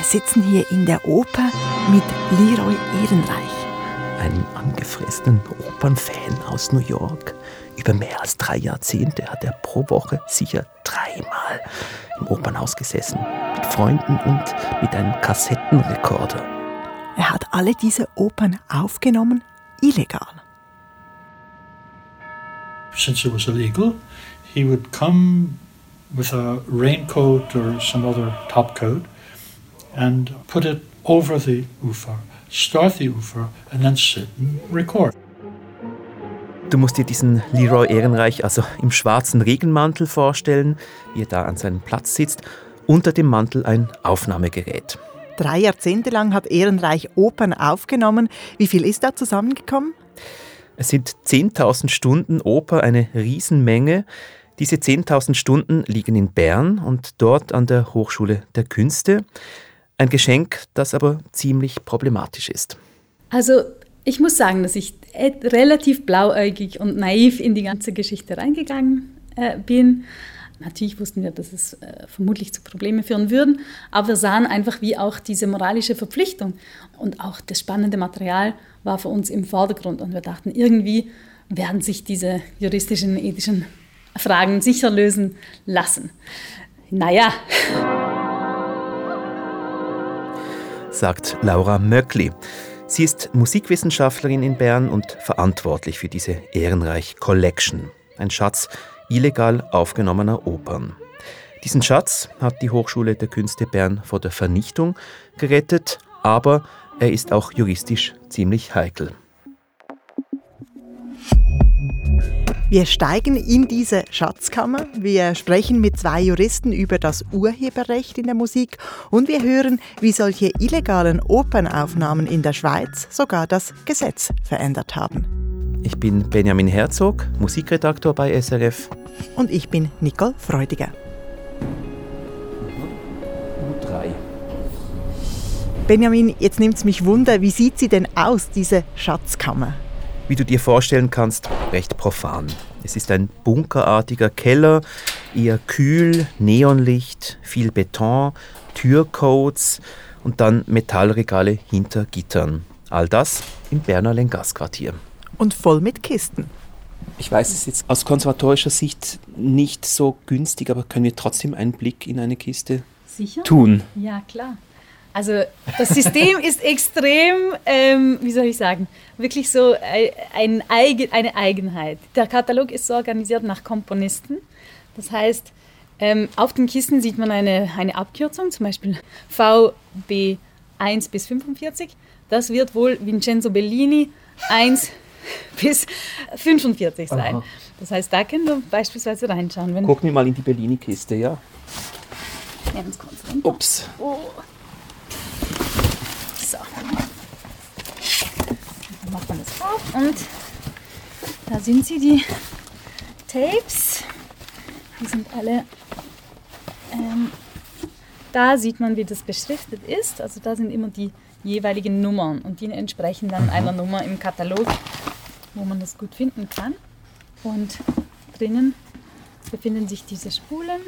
Wir sitzen hier in der Oper mit Leroy Ehrenreich. Einem angefressenen Opernfan aus New York. Über mehr als drei Jahrzehnte hat er pro Woche sicher dreimal im Opernhaus gesessen. Mit Freunden und mit einem Kassettenrekorder. Er hat alle diese Opern aufgenommen, illegal. Since it was illegal, he would come with a raincoat or some other topcoat and put it over the Ufer, start the Ufer, and then sit and record. Du musst dir diesen Leroy Ehrenreich also im schwarzen Regenmantel vorstellen, wie er da an seinem Platz sitzt, unter dem Mantel ein Aufnahmegerät. Drei Jahrzehnte lang hat Ehrenreich Opern aufgenommen. Wie viel ist da zusammengekommen? Es sind 10.000 Stunden Oper, eine Riesenmenge. Diese 10.000 Stunden liegen in Bern und dort an der Hochschule der Künste. Ein Geschenk, das aber ziemlich problematisch ist. Also ich muss sagen, dass ich relativ blauäugig und naiv in die ganze Geschichte reingegangen äh, bin. Natürlich wussten wir, dass es äh, vermutlich zu Problemen führen würden, aber wir sahen einfach, wie auch diese moralische Verpflichtung und auch das spannende Material war für uns im Vordergrund. Und wir dachten, irgendwie werden sich diese juristischen, ethischen Fragen sicher lösen lassen. Naja sagt Laura Möckli. Sie ist Musikwissenschaftlerin in Bern und verantwortlich für diese Ehrenreich Collection, ein Schatz illegal aufgenommener Opern. Diesen Schatz hat die Hochschule der Künste Bern vor der Vernichtung gerettet, aber er ist auch juristisch ziemlich heikel. Wir steigen in diese Schatzkammer, wir sprechen mit zwei Juristen über das Urheberrecht in der Musik und wir hören, wie solche illegalen Opernaufnahmen in der Schweiz sogar das Gesetz verändert haben. Ich bin Benjamin Herzog, Musikredaktor bei SRF. Und ich bin Nicole Freudiger. U3. Benjamin, jetzt nimmt es mich Wunder, wie sieht sie denn aus, diese Schatzkammer? Wie du dir vorstellen kannst, recht profan. Es ist ein bunkerartiger Keller, eher kühl, Neonlicht, viel Beton, Türcodes und dann Metallregale hinter Gittern. All das im Berner Lengas-Quartier. Und voll mit Kisten. Ich weiß, es ist jetzt aus konservatorischer Sicht nicht so günstig, aber können wir trotzdem einen Blick in eine Kiste Sicher? tun? Ja, klar. Also das System ist extrem, ähm, wie soll ich sagen, wirklich so ein, ein, eine Eigenheit. Der Katalog ist so organisiert nach Komponisten. Das heißt, ähm, auf den Kisten sieht man eine, eine Abkürzung, zum Beispiel VB 1 bis 45. Das wird wohl Vincenzo Bellini 1 bis 45 sein. Aha. Das heißt, da können wir beispielsweise reinschauen. Gucken wir mal in die Bellini-Kiste, ja? Ups. Oh. So. Dann macht man das auf und da sind sie, die Tapes. Die sind alle. Ähm, da sieht man, wie das beschriftet ist. Also da sind immer die jeweiligen Nummern und die entsprechen dann mhm. einer Nummer im Katalog, wo man das gut finden kann. Und drinnen befinden sich diese Spulen.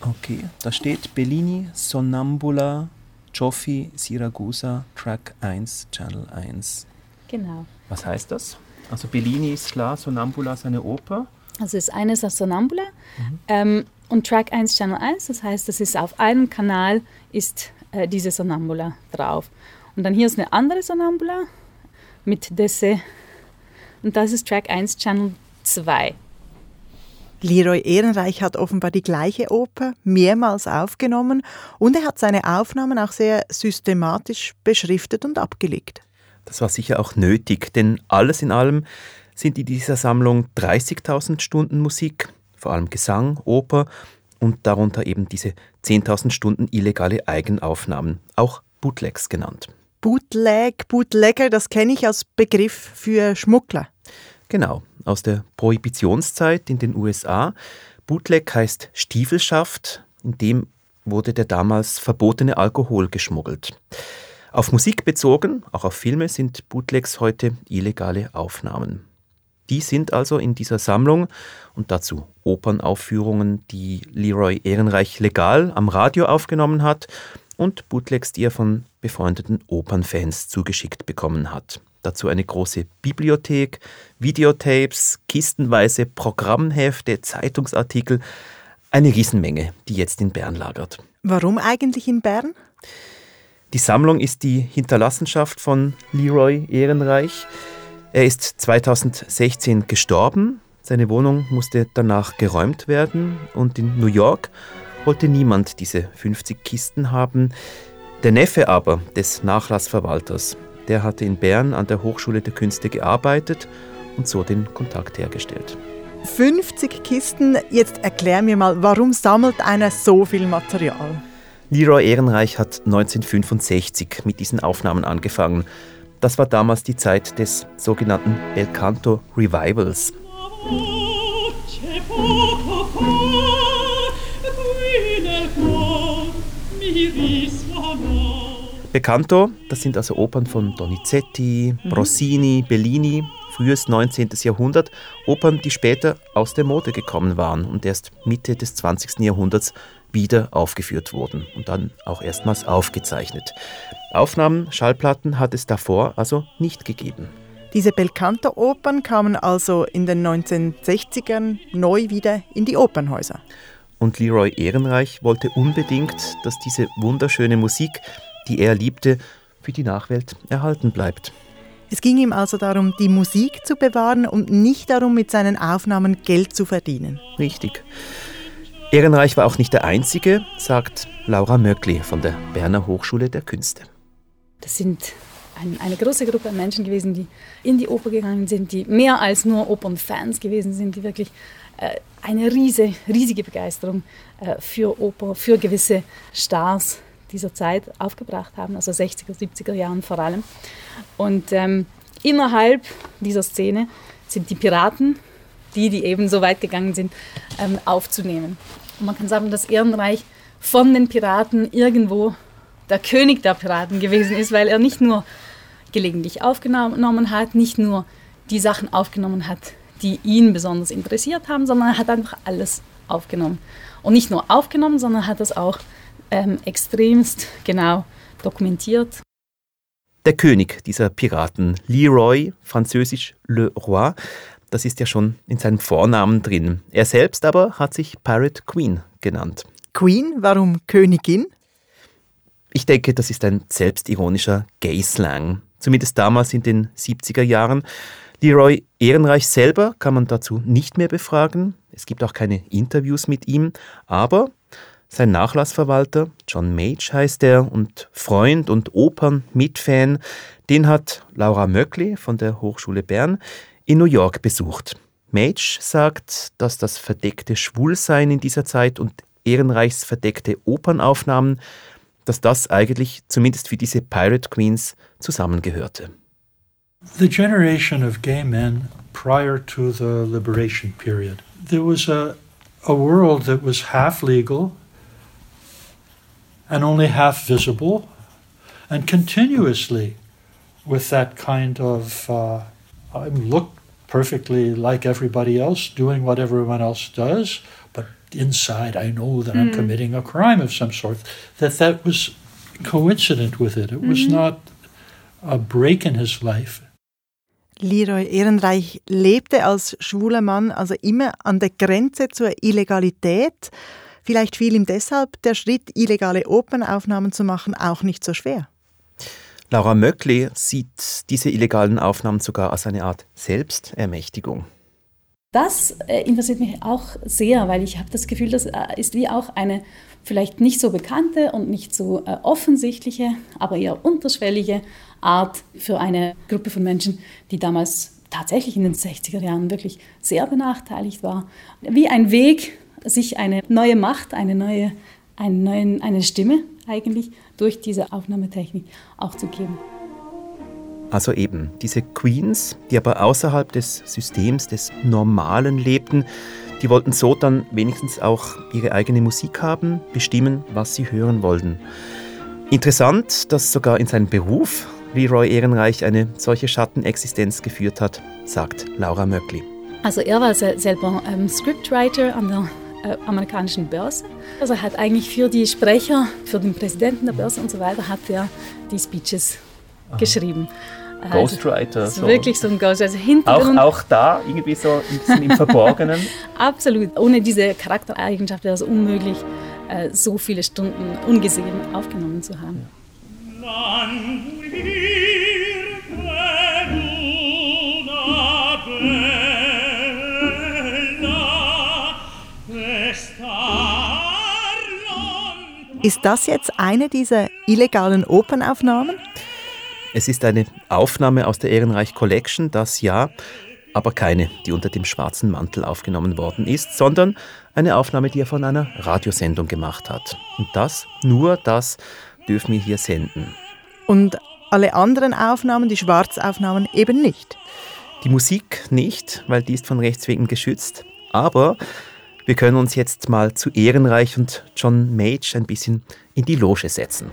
Okay, da steht Bellini Sonnambula Joffi Siragusa Track 1, Channel 1. Genau. Was heißt das? Also Bellini ist klar, Sonambula ist eine Oper. Also ist eines aus Sonambula mhm. ähm, und Track 1, Channel 1, das heißt, das ist auf einem Kanal ist äh, diese Sonambula drauf. Und dann hier ist eine andere Sonambula mit Desse und das ist Track 1, Channel 2. Leroy Ehrenreich hat offenbar die gleiche Oper mehrmals aufgenommen und er hat seine Aufnahmen auch sehr systematisch beschriftet und abgelegt. Das war sicher auch nötig, denn alles in allem sind in dieser Sammlung 30.000 Stunden Musik, vor allem Gesang, Oper und darunter eben diese 10.000 Stunden illegale Eigenaufnahmen, auch Bootlegs genannt. Bootleg, Bootlegger, das kenne ich als Begriff für Schmuggler. Genau, aus der Prohibitionszeit in den USA. Bootleg heißt Stiefelschaft, in dem wurde der damals verbotene Alkohol geschmuggelt. Auf Musik bezogen, auch auf Filme, sind Bootlegs heute illegale Aufnahmen. Die sind also in dieser Sammlung und dazu Opernaufführungen, die Leroy Ehrenreich legal am Radio aufgenommen hat und Bootlegs, die er von befreundeten Opernfans zugeschickt bekommen hat. Dazu eine große Bibliothek, Videotapes, kistenweise Programmhefte, Zeitungsartikel, eine Riesenmenge, die jetzt in Bern lagert. Warum eigentlich in Bern? Die Sammlung ist die Hinterlassenschaft von Leroy Ehrenreich. Er ist 2016 gestorben. Seine Wohnung musste danach geräumt werden und in New York wollte niemand diese 50 Kisten haben. Der Neffe aber des Nachlassverwalters, der hatte in Bern an der Hochschule der Künste gearbeitet und so den Kontakt hergestellt. 50 Kisten, jetzt erklär mir mal, warum sammelt einer so viel Material? Leroy Ehrenreich hat 1965 mit diesen Aufnahmen angefangen. Das war damals die Zeit des sogenannten Belcanto Revivals. Belcanto, das sind also Opern von Donizetti, mhm. Rossini, Bellini, frühes 19. Jahrhundert, Opern, die später aus der Mode gekommen waren und erst Mitte des 20. Jahrhunderts wieder aufgeführt wurden und dann auch erstmals aufgezeichnet. Aufnahmen, Schallplatten hat es davor also nicht gegeben. Diese Belcanto-Opern kamen also in den 1960ern neu wieder in die Opernhäuser. Und Leroy Ehrenreich wollte unbedingt, dass diese wunderschöne Musik, die er liebte, für die Nachwelt erhalten bleibt. Es ging ihm also darum, die Musik zu bewahren und nicht darum, mit seinen Aufnahmen Geld zu verdienen. Richtig. Ehrenreich war auch nicht der Einzige, sagt Laura Möckli von der Berner Hochschule der Künste. Das sind ein, eine große Gruppe an Menschen gewesen, die in die Oper gegangen sind, die mehr als nur Opernfans gewesen sind, die wirklich äh, eine riese, riesige Begeisterung äh, für Oper, für gewisse Stars dieser Zeit aufgebracht haben, also 60er, 70er Jahren vor allem. Und ähm, innerhalb dieser Szene sind die Piraten, die, die eben so weit gegangen sind, ähm, aufzunehmen. Und man kann sagen, dass Ehrenreich von den Piraten irgendwo der König der Piraten gewesen ist, weil er nicht nur gelegentlich aufgenommen hat, nicht nur die Sachen aufgenommen hat, die ihn besonders interessiert haben, sondern er hat einfach alles aufgenommen. Und nicht nur aufgenommen, sondern hat das auch ähm, extremst genau dokumentiert. Der König dieser Piraten, Leroy, französisch Le Roi, das ist ja schon in seinem Vornamen drin. Er selbst aber hat sich Pirate Queen genannt. Queen, warum Königin? Ich denke, das ist ein selbstironischer Gay-Slang. Zumindest damals in den 70er Jahren. Leroy Ehrenreich selber kann man dazu nicht mehr befragen. Es gibt auch keine Interviews mit ihm. Aber sein Nachlassverwalter, John Mage heißt er, und Freund und Opern-Mitfan, den hat Laura Möckli von der Hochschule Bern in New York besucht. Mage sagt, dass das verdeckte Schwulsein in dieser Zeit und Ehrenreichs verdeckte Opernaufnahmen, dass das eigentlich zumindest für diese Pirate Queens zusammengehörte. The generation of gay men prior to the liberation period. There was a, a world that was half legal and only half visible, and continuously with that kind of uh, I look perfectly like everybody else, doing what everyone else does, but inside I know that mm. I'm committing a crime of some sort. That that was coincident with it. It mm-hmm. was not a break in his life. Leroy Ehrenreich lebte als schwuler Mann also immer an der Grenze zur Illegalität. Vielleicht fiel ihm deshalb der Schritt, illegale Opernaufnahmen zu machen, auch nicht so schwer. Laura Möckli sieht diese illegalen Aufnahmen sogar als eine Art Selbstermächtigung. Das äh, interessiert mich auch sehr, weil ich habe das Gefühl, das äh, ist wie auch eine vielleicht nicht so bekannte und nicht so äh, offensichtliche, aber eher unterschwellige Art für eine Gruppe von Menschen, die damals tatsächlich in den 60er Jahren wirklich sehr benachteiligt war. Wie ein Weg, sich eine neue Macht, eine neue, einen neuen, eine Stimme eigentlich durch diese Aufnahmetechnik auch zu geben. Also eben diese Queens, die aber außerhalb des Systems des Normalen lebten, die wollten so dann wenigstens auch ihre eigene Musik haben, bestimmen, was sie hören wollten. Interessant, dass sogar in seinem Beruf Leroy Ehrenreich eine solche Schattenexistenz geführt hat, sagt Laura Möckli. Also er war selber ähm, Scriptwriter an der amerikanischen Börse. Also er hat eigentlich für die Sprecher, für den Präsidenten der Börse und so weiter, hat er die Speeches Aha. geschrieben. Also, Ghostwriter. Also, so. Wirklich so ein Ghost. Also. Auch, auch da irgendwie so ein bisschen im Verborgenen. Absolut. Ohne diese Charaktereigenschaft wäre es unmöglich, äh, so viele Stunden ungesehen aufgenommen zu haben. Ja. Ist das jetzt eine dieser illegalen Opernaufnahmen? Es ist eine Aufnahme aus der Ehrenreich Collection, das ja, aber keine, die unter dem schwarzen Mantel aufgenommen worden ist, sondern eine Aufnahme, die er von einer Radiosendung gemacht hat. Und das, nur das, dürfen wir hier senden. Und alle anderen Aufnahmen, die Schwarzaufnahmen, eben nicht. Die Musik nicht, weil die ist von Rechts wegen geschützt. Aber wir können uns jetzt mal zu Ehrenreich und John Mage ein bisschen in die Loge setzen.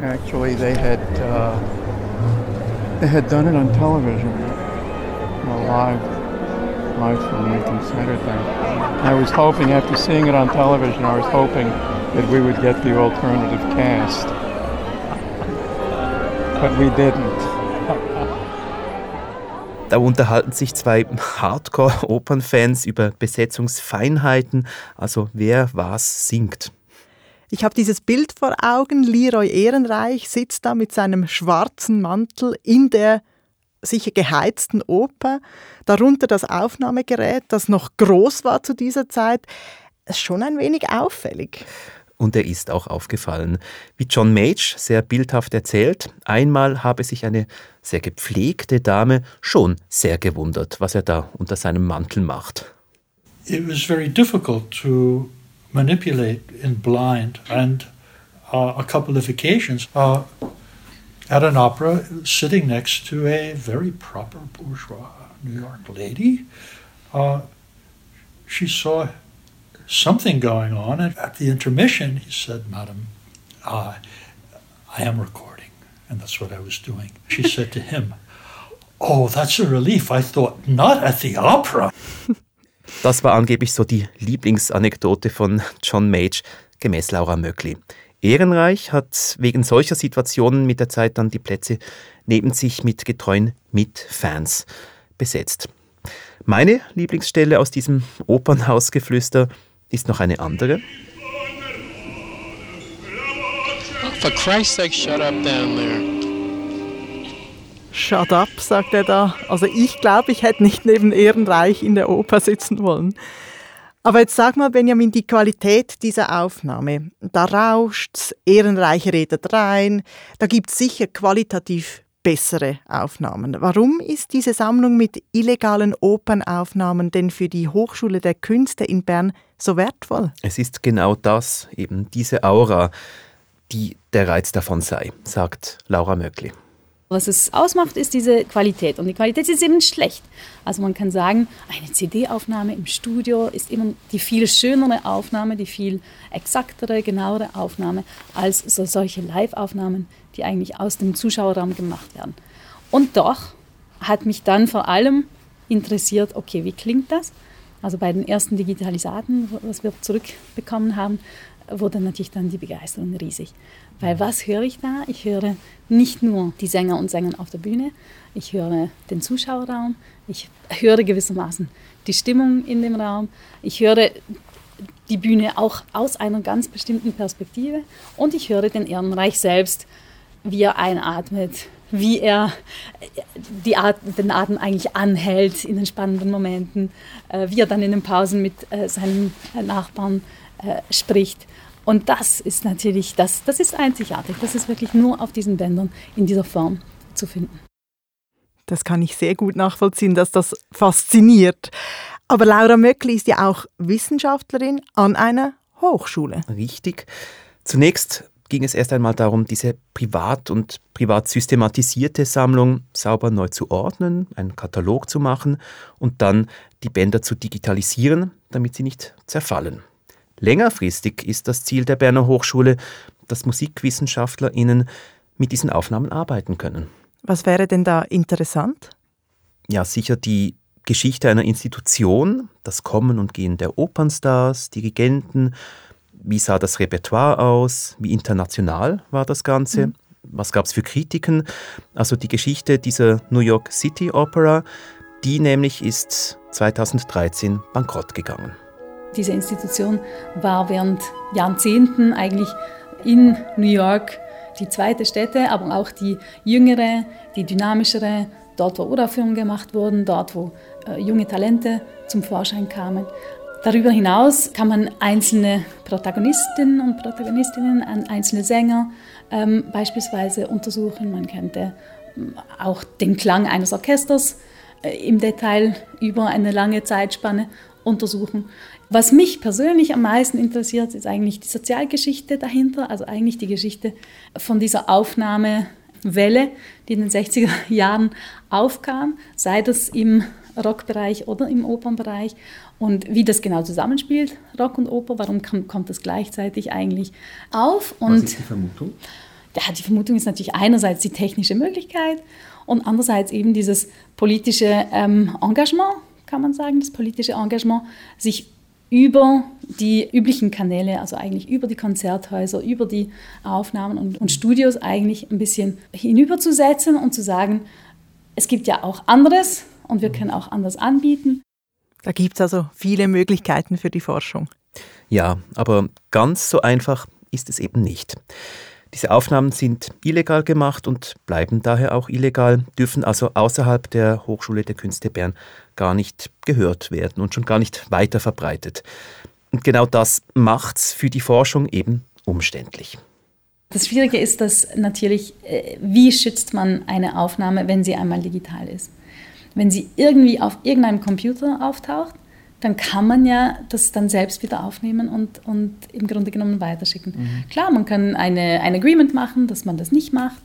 Actually, they had uh, they had done it on television, a live live from Lincoln Center thing. I was hoping, after seeing it on television, I was hoping that we would get the alternative cast, but we didn't. Da unterhalten sich zwei Hardcore-Opernfans über Besetzungsfeinheiten, also wer was singt. Ich habe dieses Bild vor Augen. Leroy Ehrenreich sitzt da mit seinem schwarzen Mantel in der sicher geheizten Oper, darunter das Aufnahmegerät, das noch groß war zu dieser Zeit. Ist schon ein wenig auffällig und er ist auch aufgefallen. Wie John Mage sehr bildhaft erzählt, einmal habe sich eine sehr gepflegte Dame schon sehr gewundert, was er da unter seinem Mantel macht. It was very difficult to manipulate in blind and uh, a couple of occasions uh, at an opera sitting next to a very proper bourgeois New York lady. Uh, she saw something going on. And at the intermission, he said, Madam, uh, I am recording. And that's what I was doing. She said to him, Oh, that's a relief. I thought, not at the opera. Das war angeblich so die Lieblingsanekdote von John Mage, gemäß Laura Möckli. Ehrenreich hat wegen solcher Situationen mit der Zeit dann die Plätze neben sich mit getreuen Mitfans besetzt. Meine Lieblingsstelle aus diesem Opernhausgeflüster ist noch eine andere. For Christ's sake, shut up down there. Shut up, sagt er da. Also ich glaube, ich hätte nicht neben Ehrenreich in der Oper sitzen wollen. Aber jetzt sag mal, Benjamin, die Qualität dieser Aufnahme. Da rauscht's, Ehrenreich redet rein. Da gibt es sicher qualitativ bessere Aufnahmen. Warum ist diese Sammlung mit illegalen Opernaufnahmen denn für die Hochschule der Künste in Bern so wertvoll? Es ist genau das, eben diese Aura, die der Reiz davon sei, sagt Laura Möckli. Was es ausmacht, ist diese Qualität. Und die Qualität ist eben schlecht. Also man kann sagen, eine CD-Aufnahme im Studio ist immer die viel schönere Aufnahme, die viel exaktere, genauere Aufnahme als so solche Live-Aufnahmen, die eigentlich aus dem Zuschauerraum gemacht werden. Und doch hat mich dann vor allem interessiert, okay, wie klingt das? Also bei den ersten Digitalisaten, was wir zurückbekommen haben, wurde natürlich dann die Begeisterung riesig. Weil was höre ich da? Ich höre nicht nur die Sänger und Sänger auf der Bühne, ich höre den Zuschauerraum, ich höre gewissermaßen die Stimmung in dem Raum, ich höre die Bühne auch aus einer ganz bestimmten Perspektive und ich höre den Ehrenreich selbst, wie er einatmet, wie er die At den Atem eigentlich anhält in den spannenden Momenten, äh, wie er dann in den Pausen mit äh, seinen Nachbarn äh, spricht. Und das ist natürlich, das, das ist einzigartig. Das ist wirklich nur auf diesen Bändern in dieser Form zu finden. Das kann ich sehr gut nachvollziehen, dass das fasziniert. Aber Laura Möckli ist ja auch Wissenschaftlerin an einer Hochschule. Richtig. Zunächst ging es erst einmal darum, diese privat und privat systematisierte Sammlung sauber neu zu ordnen, einen Katalog zu machen und dann die Bänder zu digitalisieren, damit sie nicht zerfallen. Längerfristig ist das Ziel der Berner Hochschule, dass MusikwissenschaftlerInnen mit diesen Aufnahmen arbeiten können. Was wäre denn da interessant? Ja, sicher die Geschichte einer Institution, das Kommen und Gehen der Opernstars, Dirigenten, wie sah das Repertoire aus, wie international war das Ganze, mhm. was gab es für Kritiken. Also die Geschichte dieser New York City Opera, die nämlich ist 2013 bankrott gegangen. Diese Institution war während Jahrzehnten eigentlich in New York die zweite Stätte, aber auch die jüngere, die dynamischere, dort wo Uraufführungen gemacht wurden, dort wo äh, junge Talente zum Vorschein kamen. Darüber hinaus kann man einzelne Protagonistinnen und Protagonistinnen, einzelne Sänger ähm, beispielsweise untersuchen. Man könnte ähm, auch den Klang eines Orchesters äh, im Detail über eine lange Zeitspanne untersuchen. Was mich persönlich am meisten interessiert, ist eigentlich die Sozialgeschichte dahinter, also eigentlich die Geschichte von dieser Aufnahmewelle, die in den 60er Jahren aufkam, sei das im Rockbereich oder im Opernbereich und wie das genau zusammenspielt, Rock und Oper, warum kommt das gleichzeitig eigentlich auf. Und Was ist die Vermutung? Ja, die Vermutung ist natürlich einerseits die technische Möglichkeit und andererseits eben dieses politische ähm, Engagement, kann man sagen, das politische Engagement, sich über die üblichen Kanäle, also eigentlich über die Konzerthäuser, über die Aufnahmen und, und Studios eigentlich ein bisschen hinüberzusetzen und zu sagen, es gibt ja auch anderes und wir können auch anders anbieten. Da gibt es also viele Möglichkeiten für die Forschung. Ja, aber ganz so einfach ist es eben nicht. Diese Aufnahmen sind illegal gemacht und bleiben daher auch illegal, dürfen also außerhalb der Hochschule der Künste Bern gar nicht gehört werden und schon gar nicht weiter verbreitet. Und genau das macht es für die Forschung eben umständlich. Das Schwierige ist, dass natürlich, äh, wie schützt man eine Aufnahme, wenn sie einmal digital ist? Wenn sie irgendwie auf irgendeinem Computer auftaucht, dann kann man ja das dann selbst wieder aufnehmen und, und im Grunde genommen weiterschicken. Mhm. Klar, man kann eine, ein Agreement machen, dass man das nicht macht.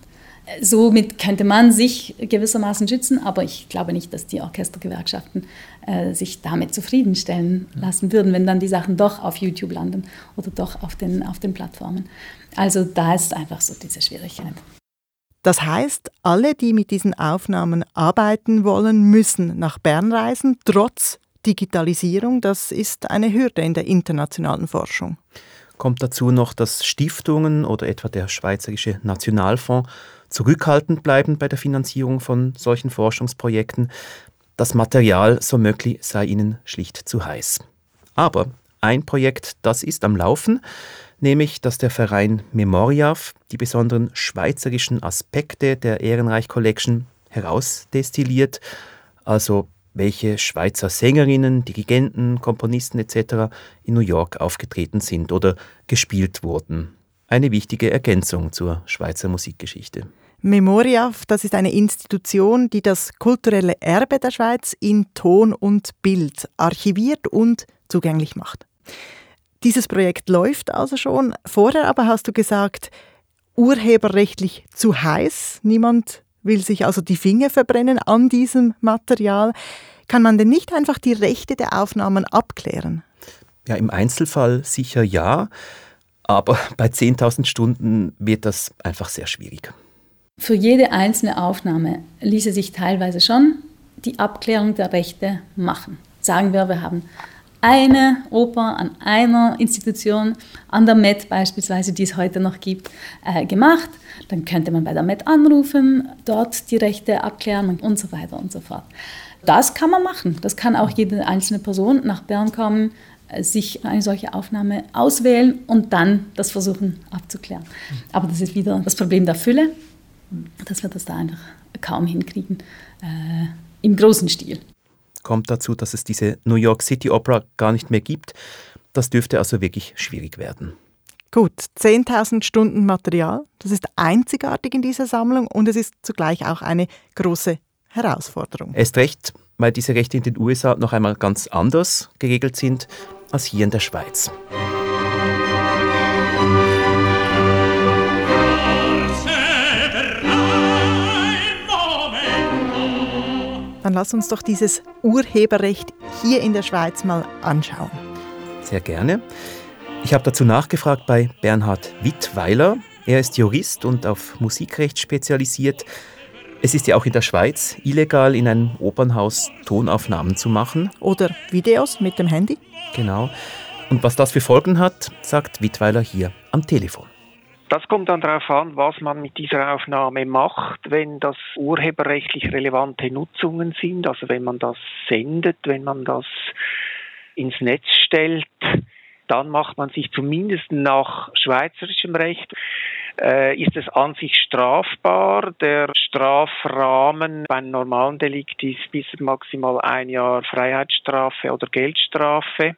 Somit könnte man sich gewissermaßen schützen, aber ich glaube nicht, dass die Orchestergewerkschaften äh, sich damit zufriedenstellen lassen würden, wenn dann die Sachen doch auf YouTube landen oder doch auf den, auf den Plattformen. Also da ist einfach so diese Schwierigkeit. Das heißt, alle, die mit diesen Aufnahmen arbeiten wollen, müssen nach Bern reisen, trotz Digitalisierung, das ist eine Hürde in der internationalen Forschung. Kommt dazu noch, dass Stiftungen oder etwa der Schweizerische Nationalfonds zurückhaltend bleiben bei der Finanzierung von solchen Forschungsprojekten. Das Material, so möglich, sei ihnen schlicht zu heiß. Aber ein Projekt, das ist am Laufen, nämlich dass der Verein Memoriaf die besonderen schweizerischen Aspekte der Ehrenreich Collection herausdestilliert, also welche Schweizer Sängerinnen, Dirigenten, Komponisten etc. in New York aufgetreten sind oder gespielt wurden. Eine wichtige Ergänzung zur Schweizer Musikgeschichte. Memoriaf, das ist eine Institution, die das kulturelle Erbe der Schweiz in Ton und Bild archiviert und zugänglich macht. Dieses Projekt läuft also schon. Vorher aber hast du gesagt, urheberrechtlich zu heiß. Niemand will sich also die Finger verbrennen an diesem Material. Kann man denn nicht einfach die Rechte der Aufnahmen abklären? Ja, im Einzelfall sicher ja, aber bei 10.000 Stunden wird das einfach sehr schwierig. Für jede einzelne Aufnahme ließe sich teilweise schon die Abklärung der Rechte machen. Sagen wir, wir haben eine Oper an einer Institution, an der Met beispielsweise, die es heute noch gibt, äh, gemacht. Dann könnte man bei der Met anrufen, dort die Rechte abklären und so weiter und so fort. Das kann man machen. Das kann auch jede einzelne Person nach Bern kommen, äh, sich eine solche Aufnahme auswählen und dann das versuchen abzuklären. Aber das ist wieder das Problem der Fülle, dass wir das da einfach kaum hinkriegen äh, im großen Stil kommt dazu, dass es diese New York City Opera gar nicht mehr gibt. Das dürfte also wirklich schwierig werden. Gut, 10.000 Stunden Material, das ist einzigartig in dieser Sammlung und es ist zugleich auch eine große Herausforderung. Erst recht, weil diese Rechte in den USA noch einmal ganz anders geregelt sind als hier in der Schweiz. Dann lass uns doch dieses Urheberrecht hier in der Schweiz mal anschauen. Sehr gerne. Ich habe dazu nachgefragt bei Bernhard Wittweiler. Er ist Jurist und auf Musikrecht spezialisiert. Es ist ja auch in der Schweiz illegal, in einem Opernhaus Tonaufnahmen zu machen. Oder Videos mit dem Handy. Genau. Und was das für Folgen hat, sagt Wittweiler hier am Telefon. Das kommt dann darauf an, was man mit dieser Aufnahme macht, wenn das urheberrechtlich relevante Nutzungen sind, also wenn man das sendet, wenn man das ins Netz stellt, dann macht man sich zumindest nach schweizerischem Recht äh, ist es an sich strafbar. Der Strafrahmen bei einem normalen Delikt ist bis maximal ein Jahr Freiheitsstrafe oder Geldstrafe.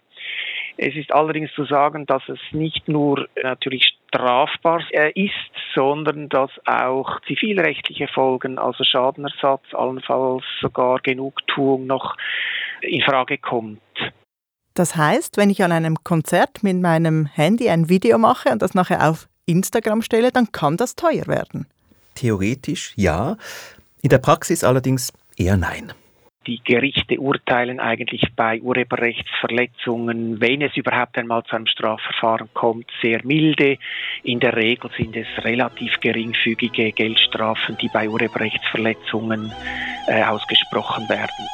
Es ist allerdings zu sagen, dass es nicht nur natürlich strafbar äh, ist, sondern dass auch zivilrechtliche Folgen, also Schadenersatz, allenfalls sogar Genugtuung noch in Frage kommt. Das heißt, wenn ich an einem Konzert mit meinem Handy ein Video mache und das nachher auf Instagram stelle, dann kann das teuer werden. Theoretisch ja, in der Praxis allerdings eher nein. Die Gerichte urteilen eigentlich bei Urheberrechtsverletzungen, wenn es überhaupt einmal zu einem Strafverfahren kommt, sehr milde. In der Regel sind es relativ geringfügige Geldstrafen, die bei Urheberrechtsverletzungen äh, ausgesprochen werden.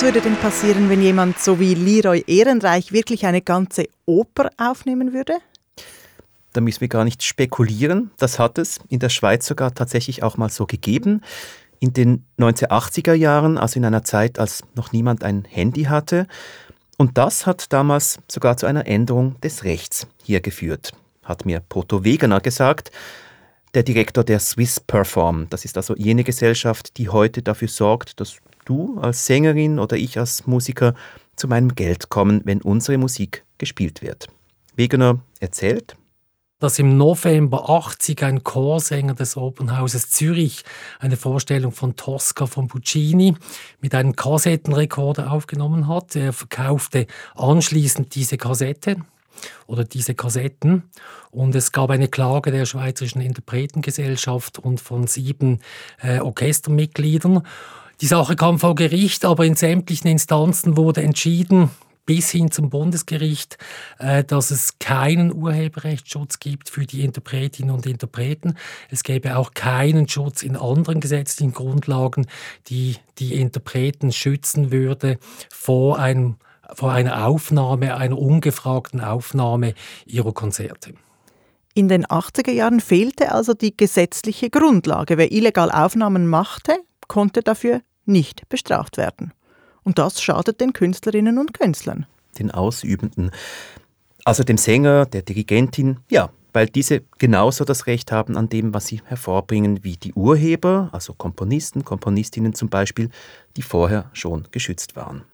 Was würde denn passieren, wenn jemand so wie Leroy Ehrenreich wirklich eine ganze Oper aufnehmen würde? Da müssen wir gar nicht spekulieren. Das hat es in der Schweiz sogar tatsächlich auch mal so gegeben. In den 1980er Jahren, also in einer Zeit, als noch niemand ein Handy hatte. Und das hat damals sogar zu einer Änderung des Rechts hier geführt, hat mir Proto Wegener gesagt, der Direktor der Swiss Perform. Das ist also jene Gesellschaft, die heute dafür sorgt, dass du als Sängerin oder ich als Musiker zu meinem Geld kommen, wenn unsere Musik gespielt wird. Wegener erzählt, dass im November 80 ein Chorsänger des Opernhauses Zürich eine Vorstellung von Tosca von Puccini mit einem Kassettenrekorder aufgenommen hat. Er verkaufte anschließend diese Kassette oder diese Kassetten und es gab eine Klage der Schweizerischen Interpretengesellschaft und von sieben äh, Orchestermitgliedern die Sache kam vor Gericht, aber in sämtlichen Instanzen wurde entschieden, bis hin zum Bundesgericht, äh, dass es keinen Urheberrechtsschutz gibt für die Interpretinnen und Interpreten. Es gäbe auch keinen Schutz in anderen gesetzlichen Grundlagen, die die Interpreten schützen würde vor einem vor einer Aufnahme, einer ungefragten Aufnahme ihrer Konzerte. In den 80er Jahren fehlte also die gesetzliche Grundlage. Wer illegal Aufnahmen machte, konnte dafür nicht bestraft werden. Und das schadet den Künstlerinnen und Künstlern. Den Ausübenden. Also dem Sänger, der Dirigentin, ja, weil diese genauso das Recht haben an dem, was sie hervorbringen, wie die Urheber, also Komponisten, Komponistinnen zum Beispiel, die vorher schon geschützt waren.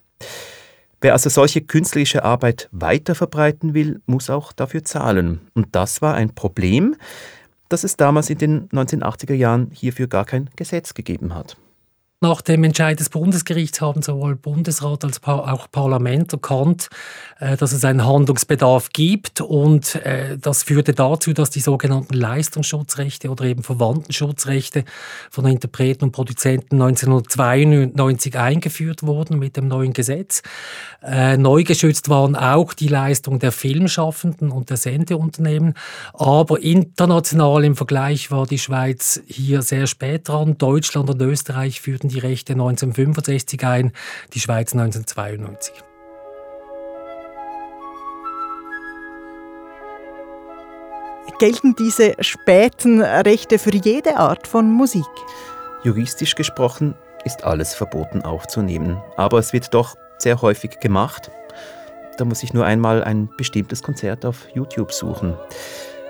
Wer also solche künstlerische Arbeit weiter verbreiten will, muss auch dafür zahlen. Und das war ein Problem, dass es damals in den 1980er Jahren hierfür gar kein Gesetz gegeben hat. Nach dem Entscheid des Bundesgerichts haben sowohl Bundesrat als auch Parlament erkannt, äh, dass es einen Handlungsbedarf gibt und äh, das führte dazu, dass die sogenannten Leistungsschutzrechte oder eben Verwandtenschutzrechte von Interpreten und Produzenten 1992 eingeführt wurden mit dem neuen Gesetz. Äh, neu geschützt waren auch die Leistungen der Filmschaffenden und der Sendeunternehmen, aber international im Vergleich war die Schweiz hier sehr spät dran. Deutschland und Österreich führten führten die Rechte 1965 ein, die Schweiz 1992. Gelten diese späten Rechte für jede Art von Musik? Juristisch gesprochen ist alles verboten aufzunehmen, aber es wird doch sehr häufig gemacht. Da muss ich nur einmal ein bestimmtes Konzert auf YouTube suchen.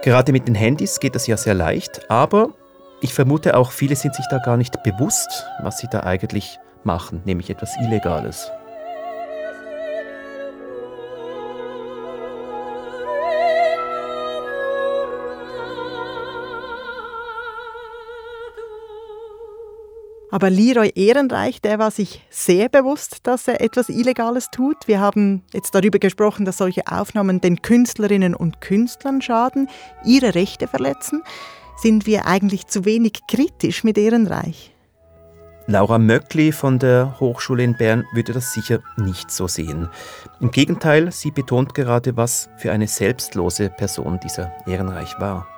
Gerade mit den Handys geht das ja sehr leicht, aber ich vermute auch, viele sind sich da gar nicht bewusst, was sie da eigentlich machen, nämlich etwas Illegales. Aber Leroy Ehrenreich, der war sich sehr bewusst, dass er etwas Illegales tut. Wir haben jetzt darüber gesprochen, dass solche Aufnahmen den Künstlerinnen und Künstlern schaden, ihre Rechte verletzen sind wir eigentlich zu wenig kritisch mit Ehrenreich? Laura Möckli von der Hochschule in Bern würde das sicher nicht so sehen. Im Gegenteil, sie betont gerade, was für eine selbstlose Person dieser Ehrenreich war.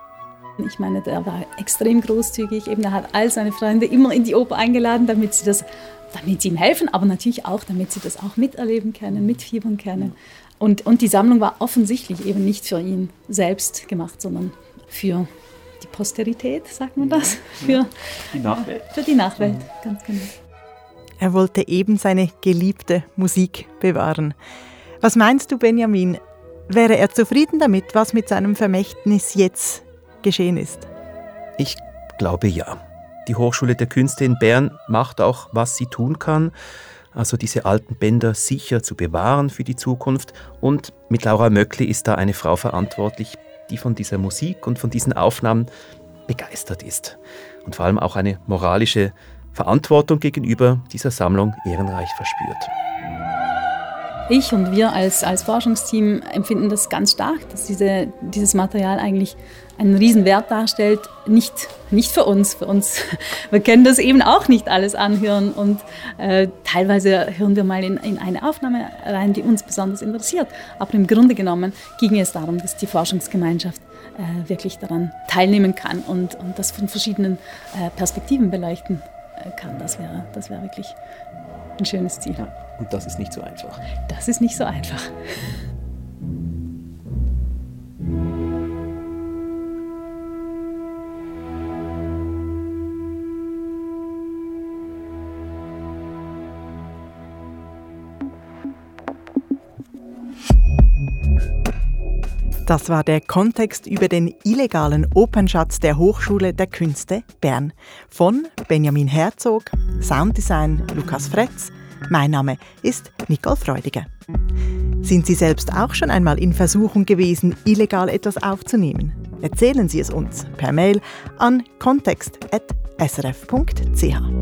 Ich meine, der war extrem großzügig. Eben, er hat all seine Freunde immer in die Oper eingeladen, damit sie das, damit sie ihm helfen, aber natürlich auch, damit sie das auch miterleben können, mitfiebern können. Und, und die Sammlung war offensichtlich eben nicht für ihn selbst gemacht, sondern für die Posterität, sagt man das? Für die Nachwelt. Für die Nachwelt, ganz genau. Er wollte eben seine geliebte Musik bewahren. Was meinst du, Benjamin? Wäre er zufrieden damit, was mit seinem Vermächtnis jetzt geschehen ist? Ich glaube ja. Die Hochschule der Künste in Bern macht auch, was sie tun kann, also diese alten Bänder sicher zu bewahren für die Zukunft. Und mit Laura Möckli ist da eine Frau verantwortlich, die von dieser Musik und von diesen Aufnahmen begeistert ist und vor allem auch eine moralische Verantwortung gegenüber dieser Sammlung ehrenreich verspürt. Ich und wir als, als Forschungsteam empfinden das ganz stark, dass diese, dieses Material eigentlich einen Riesenwert darstellt. Nicht, nicht für uns, für uns. Wir können das eben auch nicht alles anhören und äh, teilweise hören wir mal in, in eine Aufnahme rein, die uns besonders interessiert. Aber im Grunde genommen ging es darum, dass die Forschungsgemeinschaft äh, wirklich daran teilnehmen kann und, und das von verschiedenen äh, Perspektiven beleuchten äh, kann. Das wäre, das wäre wirklich ein schönes Ziel. Und das ist nicht so einfach. Das ist nicht so einfach. Das war der Kontext über den illegalen Opernschatz der Hochschule der Künste Bern von Benjamin Herzog, Sounddesign Lukas Fretz. Mein Name ist Nicole Freudiger. Sind Sie selbst auch schon einmal in Versuchung gewesen, illegal etwas aufzunehmen? Erzählen Sie es uns per Mail an kontext.srf.ch.